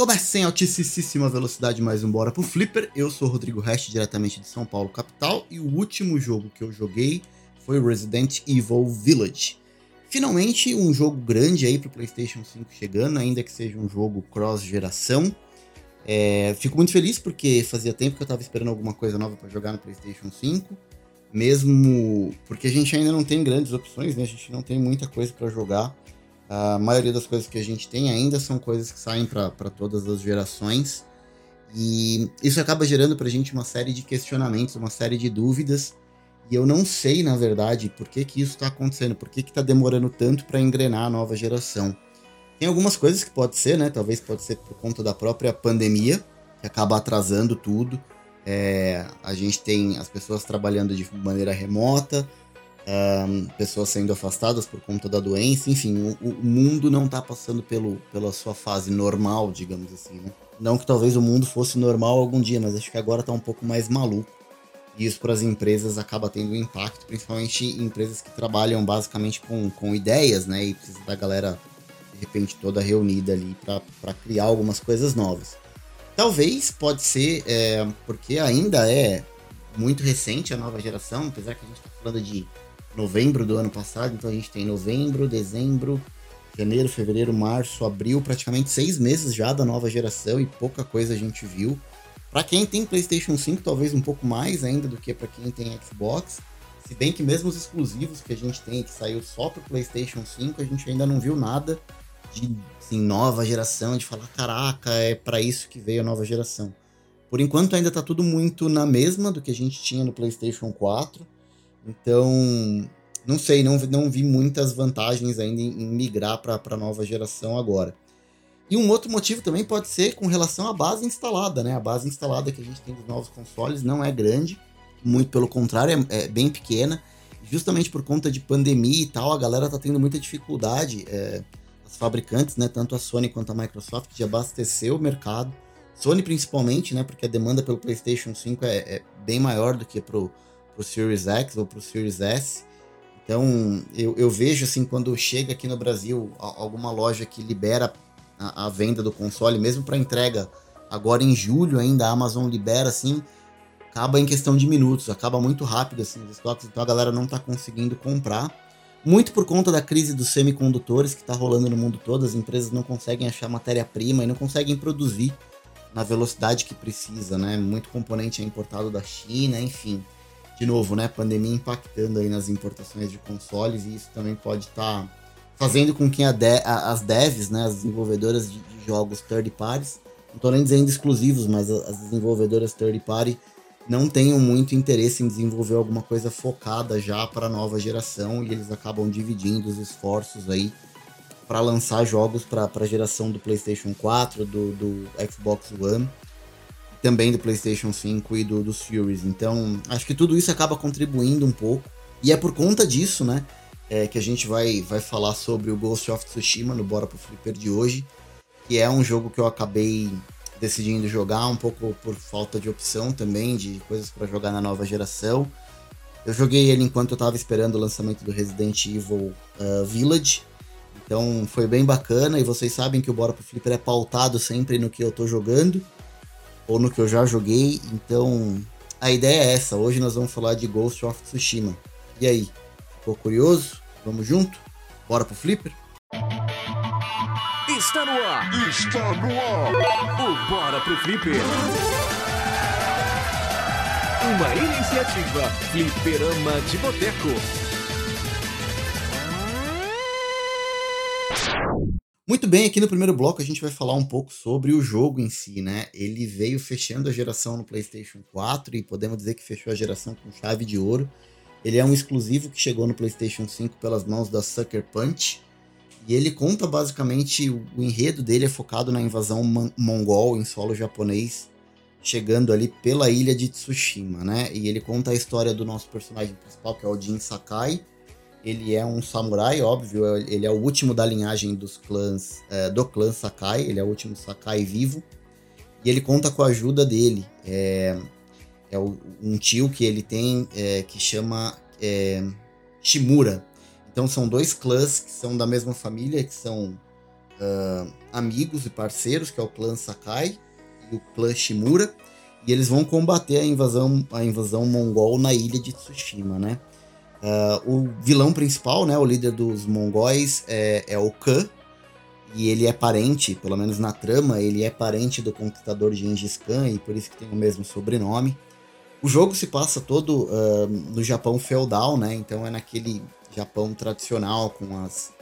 Começa em altíssima velocidade mais um Bora pro Flipper. Eu sou Rodrigo Rest, diretamente de São Paulo, capital, e o último jogo que eu joguei foi Resident Evil Village. Finalmente, um jogo grande aí pro PlayStation 5 chegando, ainda que seja um jogo cross-geração. É, fico muito feliz porque fazia tempo que eu tava esperando alguma coisa nova para jogar no PlayStation 5. Mesmo porque a gente ainda não tem grandes opções, né? A gente não tem muita coisa para jogar. A maioria das coisas que a gente tem ainda são coisas que saem para todas as gerações. E isso acaba gerando para a gente uma série de questionamentos, uma série de dúvidas. E eu não sei, na verdade, por que, que isso está acontecendo, por que está demorando tanto para engrenar a nova geração. Tem algumas coisas que pode ser, né? Talvez pode ser por conta da própria pandemia, que acaba atrasando tudo. É, a gente tem as pessoas trabalhando de maneira remota, um, pessoas sendo afastadas por conta da doença, enfim, o, o mundo não está passando pelo, pela sua fase normal, digamos assim, né? Não que talvez o mundo fosse normal algum dia, mas acho que agora está um pouco mais maluco. E isso para as empresas acaba tendo impacto, principalmente em empresas que trabalham basicamente com, com ideias, né? E precisa da galera, de repente, toda reunida ali para criar algumas coisas novas. Talvez pode ser é, porque ainda é muito recente a nova geração, apesar que a gente está falando de novembro do ano passado, então a gente tem novembro, dezembro, janeiro, fevereiro, março, abril, praticamente seis meses já da nova geração e pouca coisa a gente viu. Para quem tem PlayStation 5, talvez um pouco mais ainda do que para quem tem Xbox. Se bem que mesmo os exclusivos que a gente tem, que saiu só para PlayStation 5, a gente ainda não viu nada de assim, nova geração, de falar, caraca, é para isso que veio a nova geração. Por enquanto ainda tá tudo muito na mesma do que a gente tinha no PlayStation 4. Então, não sei, não, não vi muitas vantagens ainda em, em migrar para a nova geração agora. E um outro motivo também pode ser com relação à base instalada, né? A base instalada que a gente tem dos novos consoles não é grande, muito pelo contrário, é, é bem pequena. Justamente por conta de pandemia e tal, a galera tá tendo muita dificuldade, é, fabricantes, né? Tanto a Sony quanto a Microsoft, de abastecer o mercado. Sony principalmente, né? Porque a demanda pelo PlayStation 5 é, é bem maior do que pro pro Series X ou pro Series S. Então, eu, eu vejo assim, quando chega aqui no Brasil alguma loja que libera a, a venda do console, mesmo para entrega agora em julho ainda, a Amazon libera assim, acaba em questão de minutos, acaba muito rápido assim os estoques, então a galera não está conseguindo comprar. Muito por conta da crise dos semicondutores que está rolando no mundo todo, as empresas não conseguem achar matéria-prima e não conseguem produzir na velocidade que precisa, né? Muito componente é importado da China, enfim. De novo, né, pandemia impactando aí nas importações de consoles e isso também pode estar tá fazendo com que de, as devs, né, as desenvolvedoras de, de, jogos third parties, não estou nem dizendo exclusivos, mas as desenvolvedoras third party não tenham muito interesse em desenvolver alguma coisa focada já para a nova geração e eles acabam dividindo os esforços aí para lançar jogos para a geração do PlayStation 4, do, do Xbox One também do PlayStation 5 e do, dos Series. Então, acho que tudo isso acaba contribuindo um pouco. E é por conta disso, né, é, que a gente vai, vai falar sobre o Ghost of Tsushima no Bora pro Flipper de hoje, que é um jogo que eu acabei decidindo jogar um pouco por falta de opção também, de coisas para jogar na nova geração. Eu joguei ele enquanto eu estava esperando o lançamento do Resident Evil uh, Village. Então foi bem bacana e vocês sabem que o Bora pro Flipper é pautado sempre no que eu tô jogando ou no que eu já joguei. Então, a ideia é essa. Hoje nós vamos falar de Ghost of Tsushima. E aí, ficou curioso? Vamos junto? Bora pro Flipper? Está no ar! Está no ar! O Bora pro Flipper! Uma iniciativa Flipperama de Boteco. Muito bem, aqui no primeiro bloco a gente vai falar um pouco sobre o jogo em si, né? Ele veio fechando a geração no PlayStation 4 e podemos dizer que fechou a geração com chave de ouro. Ele é um exclusivo que chegou no PlayStation 5 pelas mãos da Sucker Punch. E ele conta basicamente o, enredo dele é focado na invasão mongol em solo japonês, chegando ali pela ilha de Tsushima, né? E ele conta a história do nosso personagem principal, que é o Jin Sakai, ele é um samurai, óbvio, ele é o último da linhagem dos clãs, é, do clã Sakai, ele é o último Sakai vivo. E ele conta com a ajuda dele. É, é um tio que ele tem é, que chama é, Shimura. Então são dois clãs que são da mesma família, que são uh, amigos e parceiros, que é o clã Sakai e o clã Shimura, e eles vão combater a invasão, a invasão mongol na ilha de Tsushima, né? Uh, o vilão principal, né, o líder dos mongóis é, é o Khan, e ele é parente, pelo menos na trama, ele é parente do conquistador Gengis Khan e por isso que tem o mesmo sobrenome. O jogo se passa todo uh, no Japão feudal, né? Então é naquele Japão tradicional com as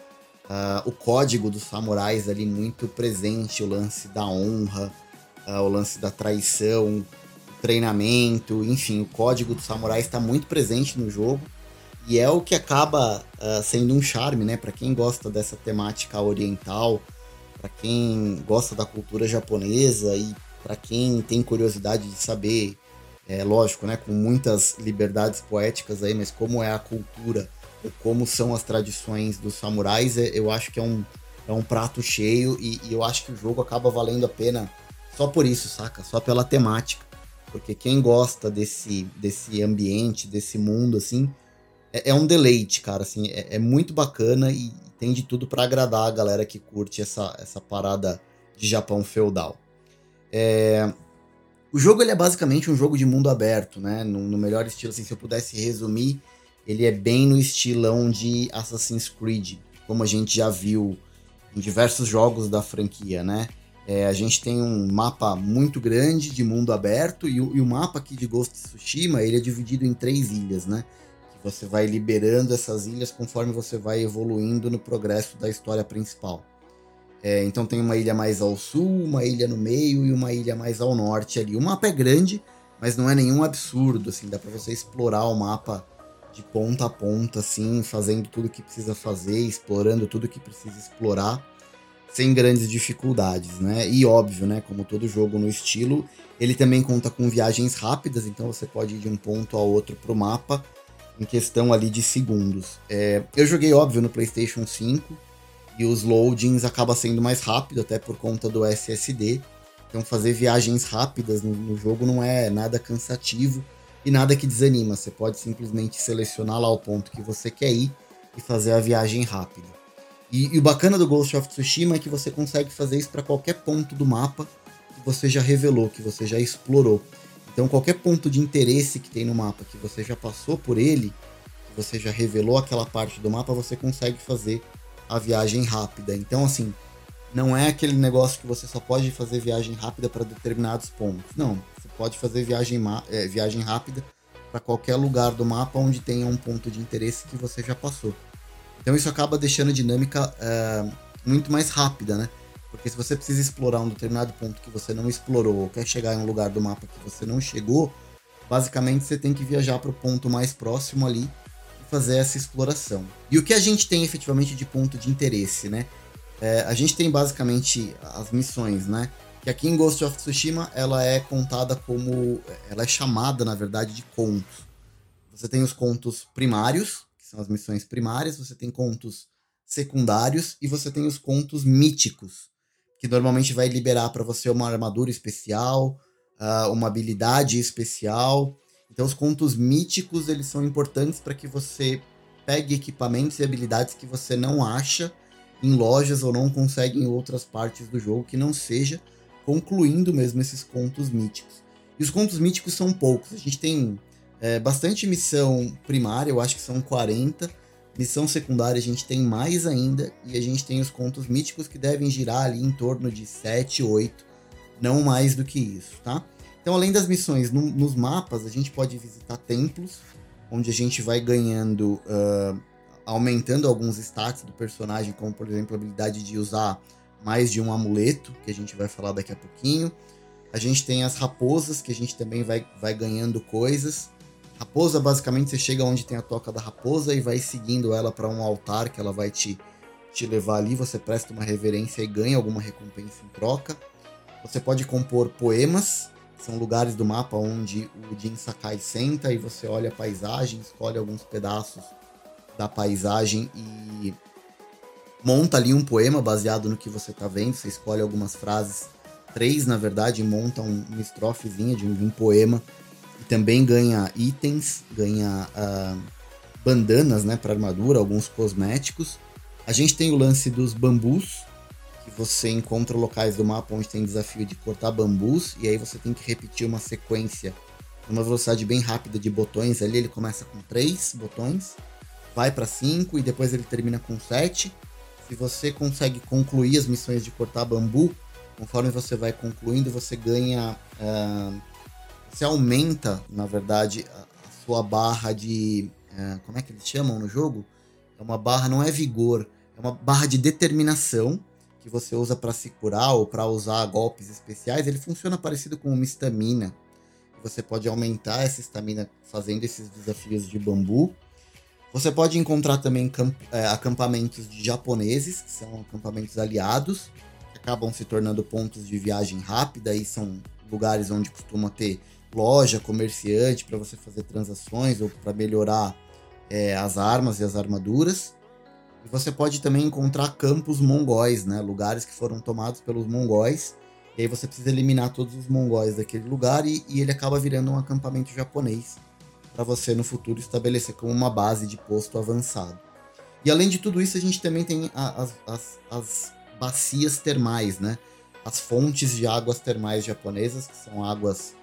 uh, o código dos samurais ali muito presente, o lance da honra, uh, o lance da traição, treinamento, enfim, o código dos samurais está muito presente no jogo. E é o que acaba uh, sendo um charme, né? Para quem gosta dessa temática oriental, para quem gosta da cultura japonesa e para quem tem curiosidade de saber, é lógico, né? Com muitas liberdades poéticas aí, mas como é a cultura como são as tradições dos samurais, é, eu acho que é um, é um prato cheio e, e eu acho que o jogo acaba valendo a pena só por isso, saca? Só pela temática. Porque quem gosta desse, desse ambiente, desse mundo, assim, é, é um deleite, cara, assim, é, é muito bacana e tem de tudo para agradar a galera que curte essa, essa parada de Japão feudal. É... O jogo ele é basicamente um jogo de mundo aberto, né? No, no, melhor estilo, assim, se eu pudesse resumir, ele é bem no estilão de Assassin's Creed, como a gente já viu em diversos jogos da franquia, né? É, a gente tem um mapa muito grande de mundo aberto e o, e o mapa aqui de Ghost of Tsushima ele é dividido em três ilhas, né? Você vai liberando essas ilhas conforme você vai evoluindo no progresso da história principal. É, então tem uma ilha mais ao sul, uma ilha no meio e uma ilha mais ao norte ali. O mapa é grande, mas não é nenhum absurdo, assim, dá para você explorar o mapa de ponta a ponta, assim, fazendo tudo que precisa fazer, explorando tudo que precisa explorar, sem grandes dificuldades, né? E óbvio, né, como todo jogo no estilo, ele também conta com viagens rápidas, então você pode ir de um ponto a outro pro mapa em questão ali de segundos. É, eu joguei, óbvio, no PlayStation 5 e os loadings acaba sendo mais rápido, até por conta do SSD. Então, fazer viagens rápidas no, no jogo não é nada cansativo e nada que desanima. Você pode simplesmente selecionar lá o ponto que você quer ir e fazer a viagem rápida. E, e o bacana do Ghost of Tsushima é que você consegue fazer isso para qualquer ponto do mapa que você já revelou, que você já explorou. Então, qualquer ponto de interesse que tem no mapa, que você já passou por ele, que você já revelou aquela parte do mapa, você consegue fazer a viagem rápida. Então, assim, não é aquele negócio que você só pode fazer viagem rápida para determinados pontos. Não, pode fazer viagem, é, viagem rápida para qualquer lugar do mapa onde tenha um ponto de interesse que você já passou. Então isso acaba deixando a dinâmica é, muito mais rápida, né? Porque se você precisa explorar um determinado ponto que você não explorou, ou quer chegar em um lugar do mapa que você não chegou, basicamente você tem que viajar para o ponto mais próximo ali e fazer essa exploração. E o que a gente tem efetivamente de ponto de interesse, né? É, a gente tem basicamente as missões, né? Que aqui em Ghost of Tsushima ela é contada como. Ela é chamada, na verdade, de contos. Você tem os contos primários, que são as missões primárias, você tem contos secundários e você tem os contos míticos, que normalmente vai liberar para você uma armadura especial, uh, uma habilidade especial. Então os contos míticos eles são importantes para que você pegue equipamentos e habilidades que você não acha em lojas ou não consegue em outras partes do jogo que não seja concluindo mesmo esses contos míticos. E os contos míticos são poucos. A gente tem é, bastante missão primária, eu acho que são 40, Missão secundária a gente tem mais ainda, e a gente tem os contos míticos que devem girar ali em torno de 7, 8, não mais do que isso, tá? Então, além das missões no, nos mapas, a gente pode visitar templos, onde a gente vai ganhando, uh, aumentando alguns stats do personagem, como por exemplo a habilidade de usar mais de um amuleto, que a gente vai falar daqui a pouquinho. A gente tem as raposas, que a gente também vai, vai ganhando coisas. Raposa, basicamente, você chega onde tem a toca da raposa e vai seguindo ela para um altar que ela vai te, te levar ali. Você presta uma reverência e ganha alguma recompensa em troca. Você pode compor poemas, são lugares do mapa onde o Jin Sakai senta e você olha a paisagem, escolhe alguns pedaços da paisagem e monta ali um poema baseado no que você está vendo. Você escolhe algumas frases, três na verdade, e monta um, uma estrofezinha de um, de um poema também ganha itens, ganha uh, bandanas, né, para armadura, alguns cosméticos. A gente tem o lance dos bambus, que você encontra locais do mapa onde tem desafio de cortar bambus, e aí você tem que repetir uma sequência numa velocidade bem rápida de botões. Ali ele começa com três botões, vai para cinco e depois ele termina com sete. Se você consegue concluir as missões de cortar bambu, conforme você vai concluindo, você ganha. Uh, você aumenta, na verdade, a, a sua barra de. Uh, como é que eles chamam no jogo? É uma barra, não é vigor, é uma barra de determinação que você usa para se curar ou para usar golpes especiais. Ele funciona parecido com uma estamina. Você pode aumentar essa estamina fazendo esses desafios de bambu. Você pode encontrar também é, acampamentos de japoneses, que são acampamentos aliados, que acabam se tornando pontos de viagem rápida e são lugares onde costuma ter loja, comerciante para você fazer transações ou para melhorar é, as armas e as armaduras. E você pode também encontrar campos mongóis, né? Lugares que foram tomados pelos mongóis. E aí você precisa eliminar todos os mongóis daquele lugar e, e ele acaba virando um acampamento japonês para você no futuro estabelecer como uma base de posto avançado. E além de tudo isso, a gente também tem as, as, as bacias termais, né? As fontes de águas termais japonesas, que são águas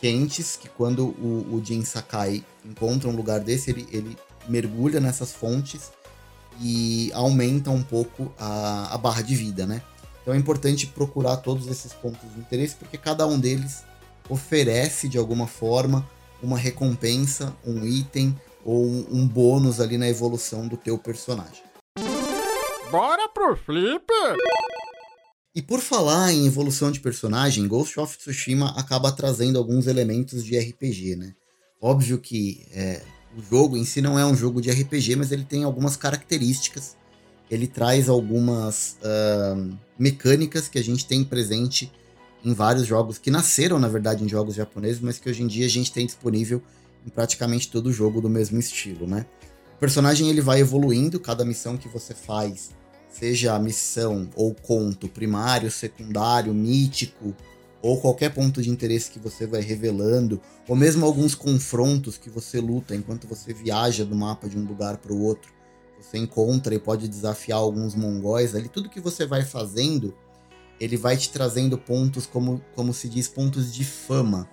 quentes, que quando o, o Jin Sakai encontra um lugar desse, ele, ele mergulha nessas fontes e aumenta um pouco a, a barra de vida, né? Então é importante procurar todos esses pontos de interesse, porque cada um deles oferece de alguma forma uma recompensa, um item ou um, bônus ali na evolução do teu personagem. Bora pro flip! E por falar em evolução de personagem, Ghost of Tsushima acaba trazendo alguns elementos de RPG, né? Óbvio que é, o jogo em si não é um jogo de RPG, mas ele tem algumas características. Ele traz algumas uh, mecânicas que a gente tem presente em vários jogos, que nasceram, na verdade, em jogos japoneses, mas que hoje em dia a gente tem disponível em praticamente todo jogo do mesmo estilo, né? O personagem ele vai evoluindo, cada missão que você faz, seja a missão ou conto primário, secundário, mítico, ou qualquer ponto de interesse que você vai revelando, ou mesmo alguns confrontos que você luta enquanto você viaja do mapa de um lugar para o outro. Você encontra e pode desafiar alguns mongóis ali. Tudo que você vai fazendo, ele vai te trazendo pontos, como, como se diz, pontos de fama,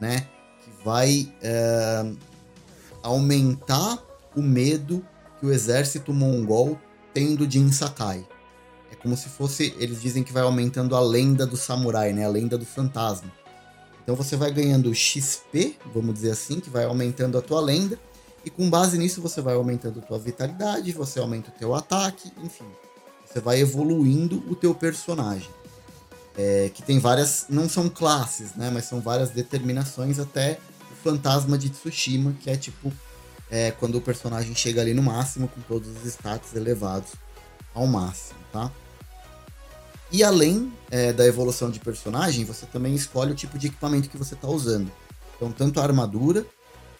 né? Que vai é, aumentar o medo que o exército mongol tem do Jin Sakai. É como se fosse, eles dizem que vai aumentando a lenda do samurai, né? A lenda do fantasma. Então você vai ganhando XP, vamos dizer assim, que vai aumentando a tua lenda. E com base nisso você vai aumentando a tua vitalidade, você aumenta o teu ataque, enfim. Você vai evoluindo o teu personagem. É, que tem várias, não são classes, né? Mas são várias determinações até o fantasma de Tsushima, que é tipo é, quando o personagem chega ali no máximo, com todos os status elevados ao máximo, tá? E além é, da evolução de personagem, você também escolhe o tipo de equipamento que você está usando. Então, tanto a armadura,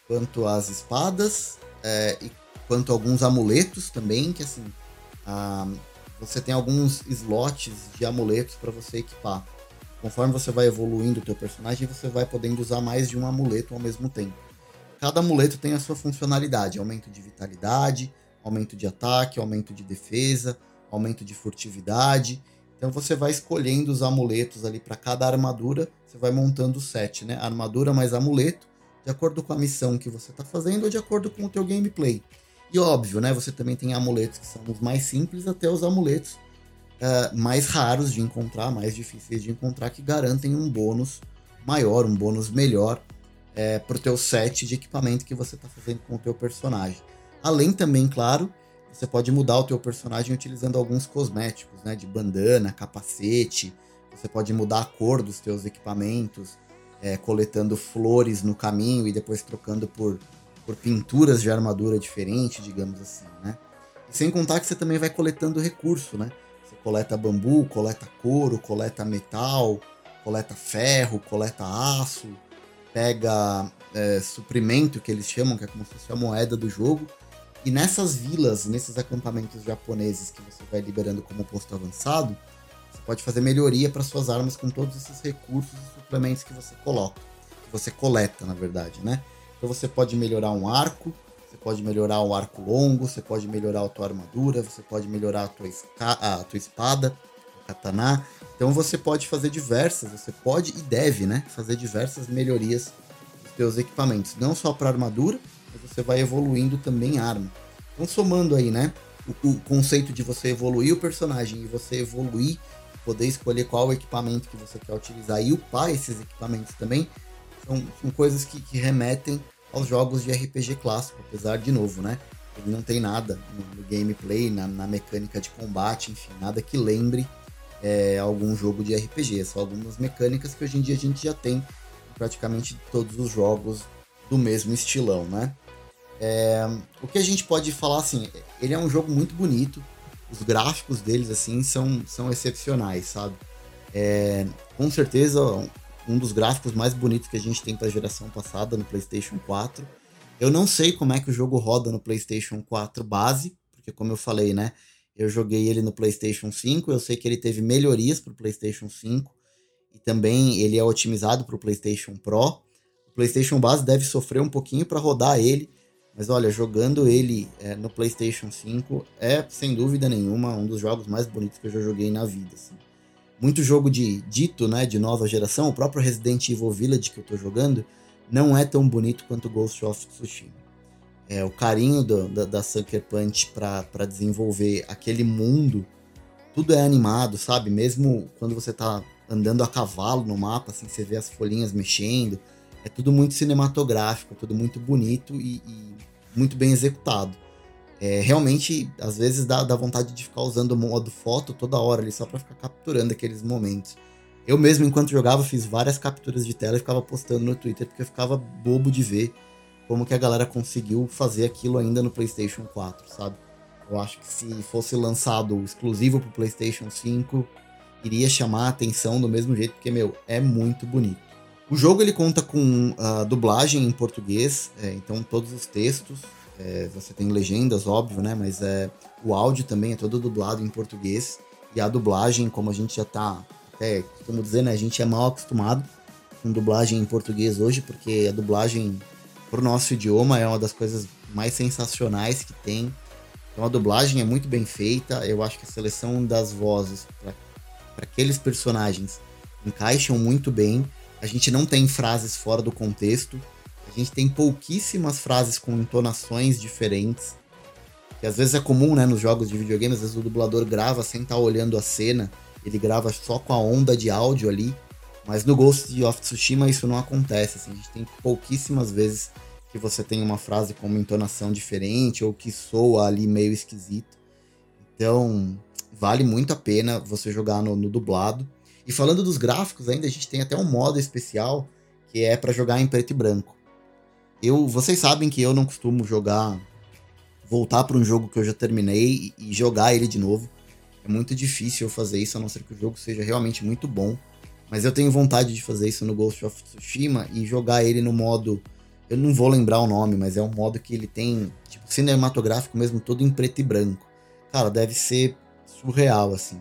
quanto as espadas, é, e quanto alguns amuletos também, que assim, a, você tem alguns slots de amuletos para você equipar. Conforme você vai evoluindo o teu personagem, você vai podendo usar mais de um amuleto ao mesmo tempo. Cada amuleto tem a sua funcionalidade, aumento de vitalidade, aumento de ataque, aumento de defesa, aumento de furtividade então você vai escolhendo os amuletos ali para cada armadura, você vai montando o set, né? Armadura mais amuleto, de acordo com a missão que você está fazendo ou de acordo com o teu gameplay. E óbvio, né? Você também tem amuletos que são os mais simples até os amuletos uh, mais raros de encontrar, mais difíceis de encontrar, que garantem um bônus maior, um bônus melhor para o teu set de equipamento que você está fazendo com o teu personagem. Além também, claro, você pode mudar o teu personagem utilizando alguns cosméticos, né? De bandana, capacete. Você pode mudar a cor dos teus equipamentos, é, coletando flores no caminho e depois trocando por, por pinturas de armadura diferente, digamos assim, né? E sem contar que você também vai coletando recurso, né? Você coleta bambu, coleta couro, coleta metal, coleta ferro, coleta aço, pega é, suprimento que eles chamam, que é como se fosse a moeda do jogo, e nessas vilas, nesses acampamentos japoneses que você vai liberando como posto avançado, você pode fazer melhoria para suas armas com todos esses recursos e suplementos que você coloca, que você coleta, na verdade, né? Então você pode melhorar um arco, você pode melhorar o arco longo, você pode melhorar a tua armadura, você pode melhorar a tua, a tua espada, o katana. Então você pode fazer diversas, você pode e deve, né, fazer diversas melhorias dos seus equipamentos, não só para armadura, mas você vai evoluindo também arma. Então somando aí, né, o, o conceito de você evoluir o personagem e você evoluir, poder escolher qual equipamento que você quer utilizar e upar esses equipamentos também, são, são coisas que, que remetem aos jogos de RPG clássico, apesar de novo, né? Ele não tem nada no, gameplay, na, na, mecânica de combate, enfim, nada que lembre é, algum jogo de RPG. São algumas mecânicas que hoje em dia a gente já tem em praticamente todos os jogos do mesmo estilão, né? É, o que a gente pode falar assim, ele é um jogo muito bonito, os gráficos deles assim são, são excepcionais, sabe? É, com certeza um dos gráficos mais bonitos que a gente tem para a geração passada no PlayStation 4. Eu não sei como é que o jogo roda no PlayStation 4 base, porque como eu falei, né, eu joguei ele no PlayStation 5, eu sei que ele teve melhorias para o PlayStation 5 e também ele é otimizado para o PlayStation Pro. O PlayStation base deve sofrer um pouquinho para rodar ele, mas olha, jogando ele é, no PlayStation 5 é sem dúvida nenhuma um dos jogos mais bonitos que eu já joguei na vida. Assim muito jogo de dito, né, de nova geração, o próprio Resident Evil Village que eu tô jogando, não é tão bonito quanto Ghost of Tsushima. É, o carinho do, da, da Sucker Punch para desenvolver aquele mundo, tudo é animado, sabe? Mesmo quando você tá andando a cavalo no mapa, assim, você vê as folhinhas mexendo, é tudo muito cinematográfico, tudo muito bonito e, e muito bem executado é, realmente, às vezes dá, dá vontade de ficar usando o modo foto toda hora ali, só para ficar capturando aqueles momentos. Eu mesmo, enquanto jogava, fiz várias capturas de tela e ficava postando no Twitter, porque eu ficava bobo de ver como que a galera conseguiu fazer aquilo ainda no PlayStation 4, sabe? Eu acho que se fosse lançado exclusivo pro PlayStation 5, iria chamar a atenção do mesmo jeito, porque, meu, é muito bonito. O jogo ele conta com uh, dublagem em português, é, então todos os textos é, você tem legendas, óbvio, né? Mas é, o áudio também é todo dublado em português. E a dublagem, como a gente já tá, até, como dizer, né? A gente é mal acostumado com dublagem em português hoje, porque a dublagem pro nosso idioma é uma das coisas mais sensacionais que tem. Então a dublagem é muito bem feita. Eu acho que a seleção das vozes para aqueles personagens encaixam muito bem. A gente não tem frases fora do contexto. A gente tem pouquíssimas frases com entonações diferentes. Que às vezes é comum, né, nos jogos de videogame, às vezes o dublador grava sem estar tá olhando a cena, ele grava só com a onda de áudio ali. Mas no Ghost of Tsushima isso não acontece, assim, a gente tem pouquíssimas vezes que você tem uma frase com uma entonação diferente ou que soa ali meio esquisito. Então, vale muito a pena você jogar no, no dublado. E falando dos gráficos ainda, a gente tem até um modo especial que é para jogar em preto e branco. Eu, vocês sabem que eu não costumo jogar, voltar para um jogo que eu já terminei e jogar ele de novo. É muito difícil eu fazer isso, a não ser que o jogo seja realmente muito bom. Mas eu tenho vontade de fazer isso no Ghost of Tsushima e jogar ele no modo. Eu não vou lembrar o nome, mas é um modo que ele tem, tipo, cinematográfico mesmo, todo em preto e branco. Cara, deve ser surreal, assim.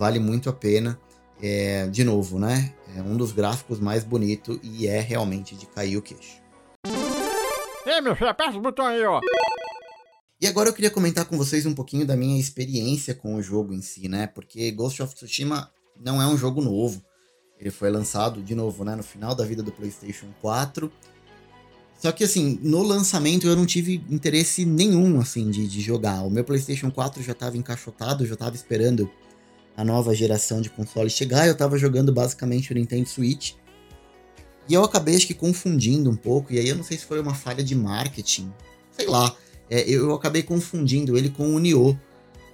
Vale muito a pena. É, de novo, né? É um dos gráficos mais bonitos e é realmente de cair o queixo. Ei, meu filho, aperta o botão aí, ó. E agora eu queria comentar com vocês um pouquinho da minha experiência com o jogo em si, né? Porque Ghost of Tsushima não é um jogo novo. Ele foi lançado, de novo, né, no final da vida do PlayStation 4. Só que, assim, no lançamento eu não tive interesse nenhum, assim, de, de jogar. O meu PlayStation 4 já estava encaixotado, já estava esperando a nova geração de console chegar. Eu estava jogando basicamente o Nintendo Switch. E eu acabei acho que confundindo um pouco, e aí eu não sei se foi uma falha de marketing, sei lá. É, eu acabei confundindo ele com o Nioh,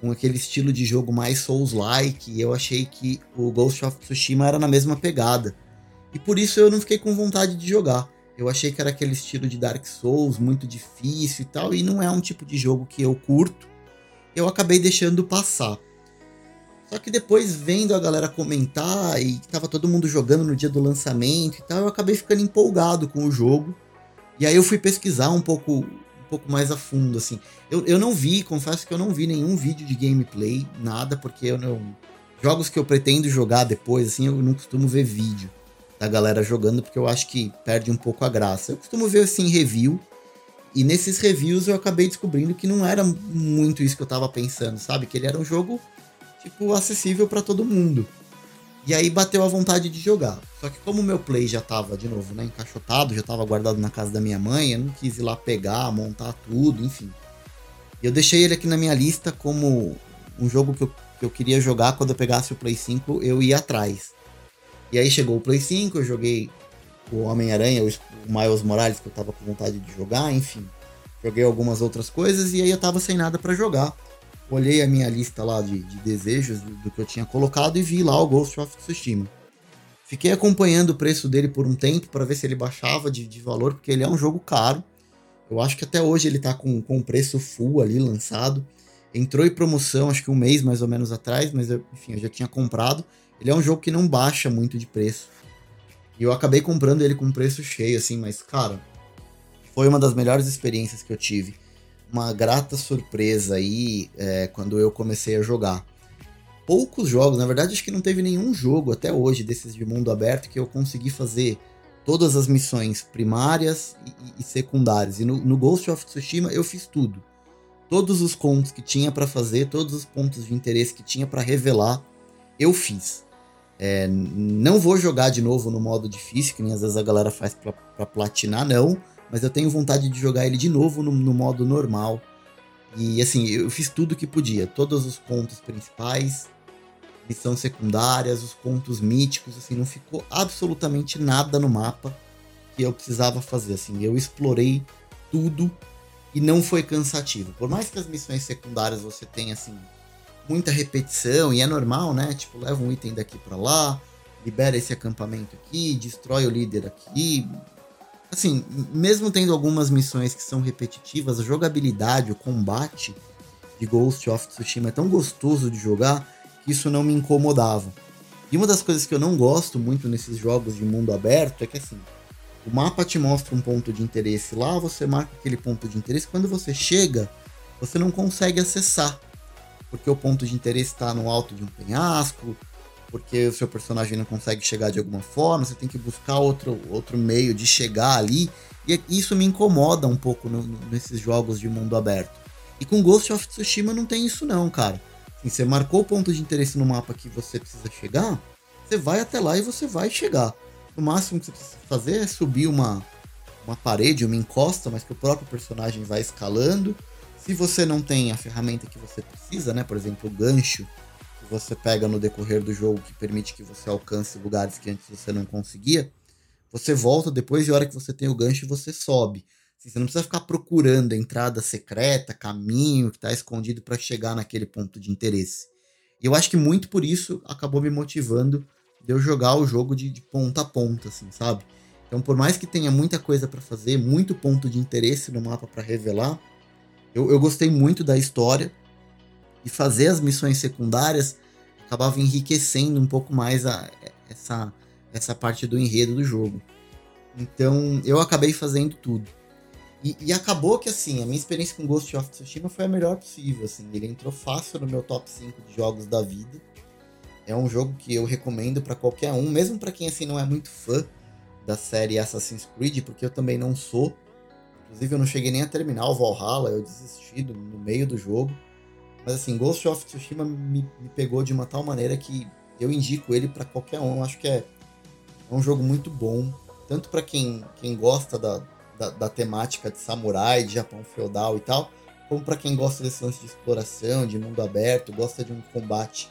com aquele estilo de jogo mais Souls-like, e eu achei que o Ghost of Tsushima era na mesma pegada. E por isso eu não fiquei com vontade de jogar. Eu achei que era aquele estilo de Dark Souls, muito difícil e tal, e não é um tipo de jogo que eu curto. Eu acabei deixando passar. Só que depois, vendo a galera comentar e tava todo mundo jogando no dia do lançamento e tal, eu acabei ficando empolgado com o jogo. E aí eu fui pesquisar um pouco, um pouco mais a fundo, assim. Eu, eu não vi, confesso que eu não vi nenhum vídeo de gameplay, nada, porque eu não. Jogos que eu pretendo jogar depois, assim, eu não costumo ver vídeo da galera jogando, porque eu acho que perde um pouco a graça. Eu costumo ver, assim, review. e nesses reviews eu acabei descobrindo que não era muito isso que eu tava pensando, sabe? Que ele era um jogo, tipo, acessível para todo mundo. E aí bateu a vontade de jogar. Só que como o meu play já tava, de novo, né, encaixotado, já tava guardado na casa da minha mãe, eu não quis ir lá pegar, montar tudo, enfim. Eu deixei ele aqui na minha lista como um jogo que eu, que eu queria jogar quando eu pegasse o Play 5, eu ia atrás. E aí chegou o Play 5, eu joguei o Homem-Aranha, o Miles Morales, que eu tava com vontade de jogar, enfim. Joguei algumas outras coisas e aí eu tava sem nada para jogar. Olhei a minha lista lá de, de desejos do, do, que eu tinha colocado e vi lá o Ghost of Tsushima. Fiquei acompanhando o preço dele por um tempo para ver se ele baixava de, de, valor, porque ele é um jogo caro. Eu acho que até hoje ele tá com, com preço full ali lançado. Entrou em promoção, acho que um mês mais ou menos atrás, mas eu, enfim, eu já tinha comprado. Ele é um jogo que não baixa muito de preço. E eu acabei comprando ele com preço cheio, assim, mas, cara, foi uma das melhores experiências que eu tive. Uma grata surpresa aí é, quando eu comecei a jogar. Poucos jogos, na verdade, acho que não teve nenhum jogo até hoje desses de mundo aberto que eu consegui fazer todas as missões primárias e, e secundárias. E no, no, Ghost of Tsushima eu fiz tudo. Todos os pontos que tinha para fazer, todos os pontos de interesse que tinha para revelar, eu fiz. É, não vou jogar de novo no modo difícil, que nem às vezes a galera faz para platinar, não. Mas eu tenho vontade de jogar ele de novo no, no, modo normal. E assim, eu fiz tudo que podia. Todos os pontos principais, missões secundárias, os pontos míticos, assim, não ficou absolutamente nada no mapa que eu precisava fazer. Assim, eu explorei tudo e não foi cansativo. Por mais que as missões secundárias você tenha assim muita repetição e é normal, né? Tipo, leva um item daqui para lá, libera esse acampamento aqui, destrói o líder aqui. Assim, mesmo tendo algumas missões que são repetitivas, a jogabilidade, o combate de Ghost of Tsushima é tão gostoso de jogar que isso não me incomodava. E uma das coisas que eu não gosto muito nesses jogos de mundo aberto é que assim, o mapa te mostra um ponto de interesse lá, você marca aquele ponto de interesse, quando você chega, você não consegue acessar porque o ponto de interesse está no alto de um penhasco, porque o seu personagem não consegue chegar de alguma forma, você tem que buscar outro, outro meio de chegar ali, e isso me incomoda um pouco no, no, nesses jogos de mundo aberto. E com Ghost of Tsushima não tem isso não, cara. Assim, você marcou o ponto de interesse no mapa que você precisa chegar, você vai até lá e você vai chegar. O máximo que você precisa fazer é subir uma, uma parede, uma encosta, mas que o próprio personagem vai escalando se você não tem a ferramenta que você precisa, né? Por exemplo, o gancho que você pega no decorrer do jogo que permite que você alcance lugares que antes você não conseguia, você volta depois e a hora que você tem o gancho você sobe. Assim, você não precisa ficar procurando entrada secreta, caminho que está escondido para chegar naquele ponto de interesse. E eu acho que muito por isso acabou me motivando de eu jogar o jogo de, de ponta a ponta, assim, sabe? Então, por mais que tenha muita coisa para fazer, muito ponto de interesse no mapa para revelar, eu, eu gostei muito da história e fazer as missões secundárias acabava enriquecendo um pouco mais a, essa, essa parte do enredo do jogo. Então eu acabei fazendo tudo. E, e, acabou que assim, a minha experiência com Ghost of Tsushima foi a melhor possível. Assim, ele entrou fácil no meu top 5 de jogos da vida. É um jogo que eu recomendo para qualquer um, mesmo para quem assim não é muito fã da série Assassin's Creed, porque eu também não sou. Inclusive, eu não cheguei nem a terminar o Valhalla, eu desisti no meio do jogo. Mas assim, Ghost of Tsushima me, me pegou de uma tal maneira que eu indico ele para qualquer um. Eu acho que é, é um jogo muito bom, tanto para quem, quem gosta da, da, da, temática de samurai, de Japão feudal e tal, como para quem gosta desse lance de exploração, de mundo aberto, gosta de um combate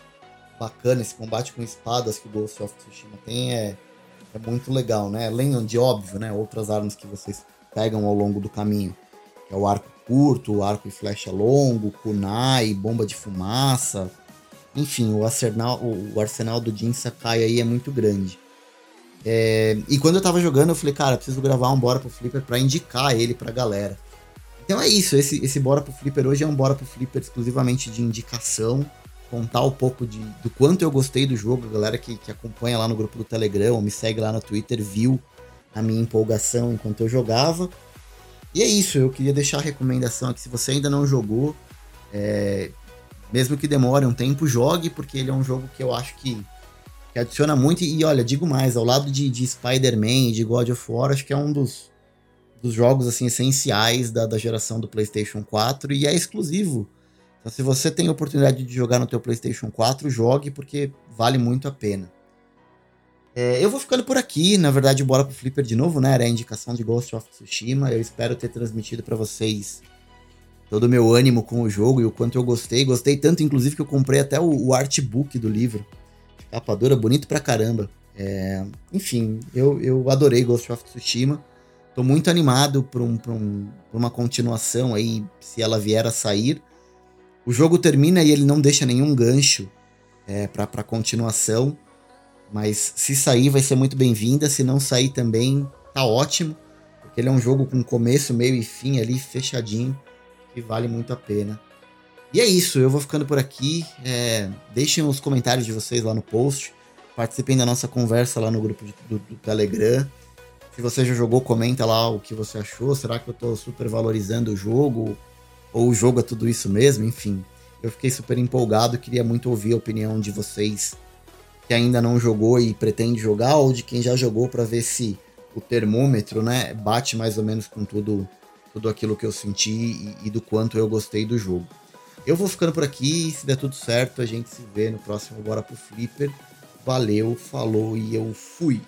bacana. Esse combate com espadas que o Ghost of Tsushima tem é, é muito legal, né? Além de óbvio, né? Outras armas que vocês pegam ao longo do caminho. É o arco curto, arco e flecha longo, kunai, bomba de fumaça. Enfim, o arsenal, o arsenal do Jin Sakai aí é muito grande. É, e quando eu tava jogando, eu falei, cara, preciso gravar um Bora pro Flipper pra indicar ele pra galera. Então é isso, esse, esse Bora pro Flipper hoje é um Bora pro Flipper exclusivamente de indicação. Contar um pouco de, do quanto eu gostei do jogo. A galera que, que acompanha lá no grupo do Telegram ou me segue lá no Twitter viu a minha empolgação enquanto eu jogava. E é isso, eu queria deixar a recomendação aqui, se você ainda não jogou, é, mesmo que demore um tempo, jogue, porque ele é um jogo que eu acho que, que adiciona muito. E olha, digo mais, ao lado de, de Spider-Man e de God of War, acho que é um dos, dos jogos assim essenciais da, da geração do PlayStation 4 e é exclusivo. Então, se você tem a oportunidade de jogar no teu PlayStation 4, jogue porque vale muito a pena. É, eu vou ficando por aqui, na verdade, bora pro Flipper de novo, né? Era a indicação de Ghost of Tsushima. Eu espero ter transmitido para vocês todo o meu ânimo com o jogo e o quanto eu gostei. Gostei tanto, inclusive, que eu comprei até o, o artbook do livro. Capa dura, bonito pra caramba. É, enfim, eu, eu adorei Ghost of Tsushima. Tô muito animado por, um, por, um, por uma continuação aí, se ela vier a sair. O jogo termina e ele não deixa nenhum gancho é, pra, pra continuação. Mas se sair, vai ser muito bem-vinda. Se não sair também, tá ótimo. Porque ele é um jogo com começo, meio e fim ali, fechadinho. Que vale muito a pena. E é isso, eu vou ficando por aqui. É, deixem os comentários de vocês lá no post. Participem da nossa conversa lá no grupo de, do, do Telegram. Se você já jogou, comenta lá o que você achou. Será que eu tô super valorizando o jogo? Ou o jogo é tudo isso mesmo? Enfim, eu fiquei super empolgado. Queria muito ouvir a opinião de vocês que ainda não jogou e pretende jogar, ou de quem já jogou para ver se o termômetro, né, bate mais ou menos com tudo, tudo aquilo que eu senti e, e do quanto eu gostei do jogo. Eu vou ficando por aqui. Se der tudo certo, a gente se vê no próximo Bora pro Flipper. Valeu, falou e eu fui.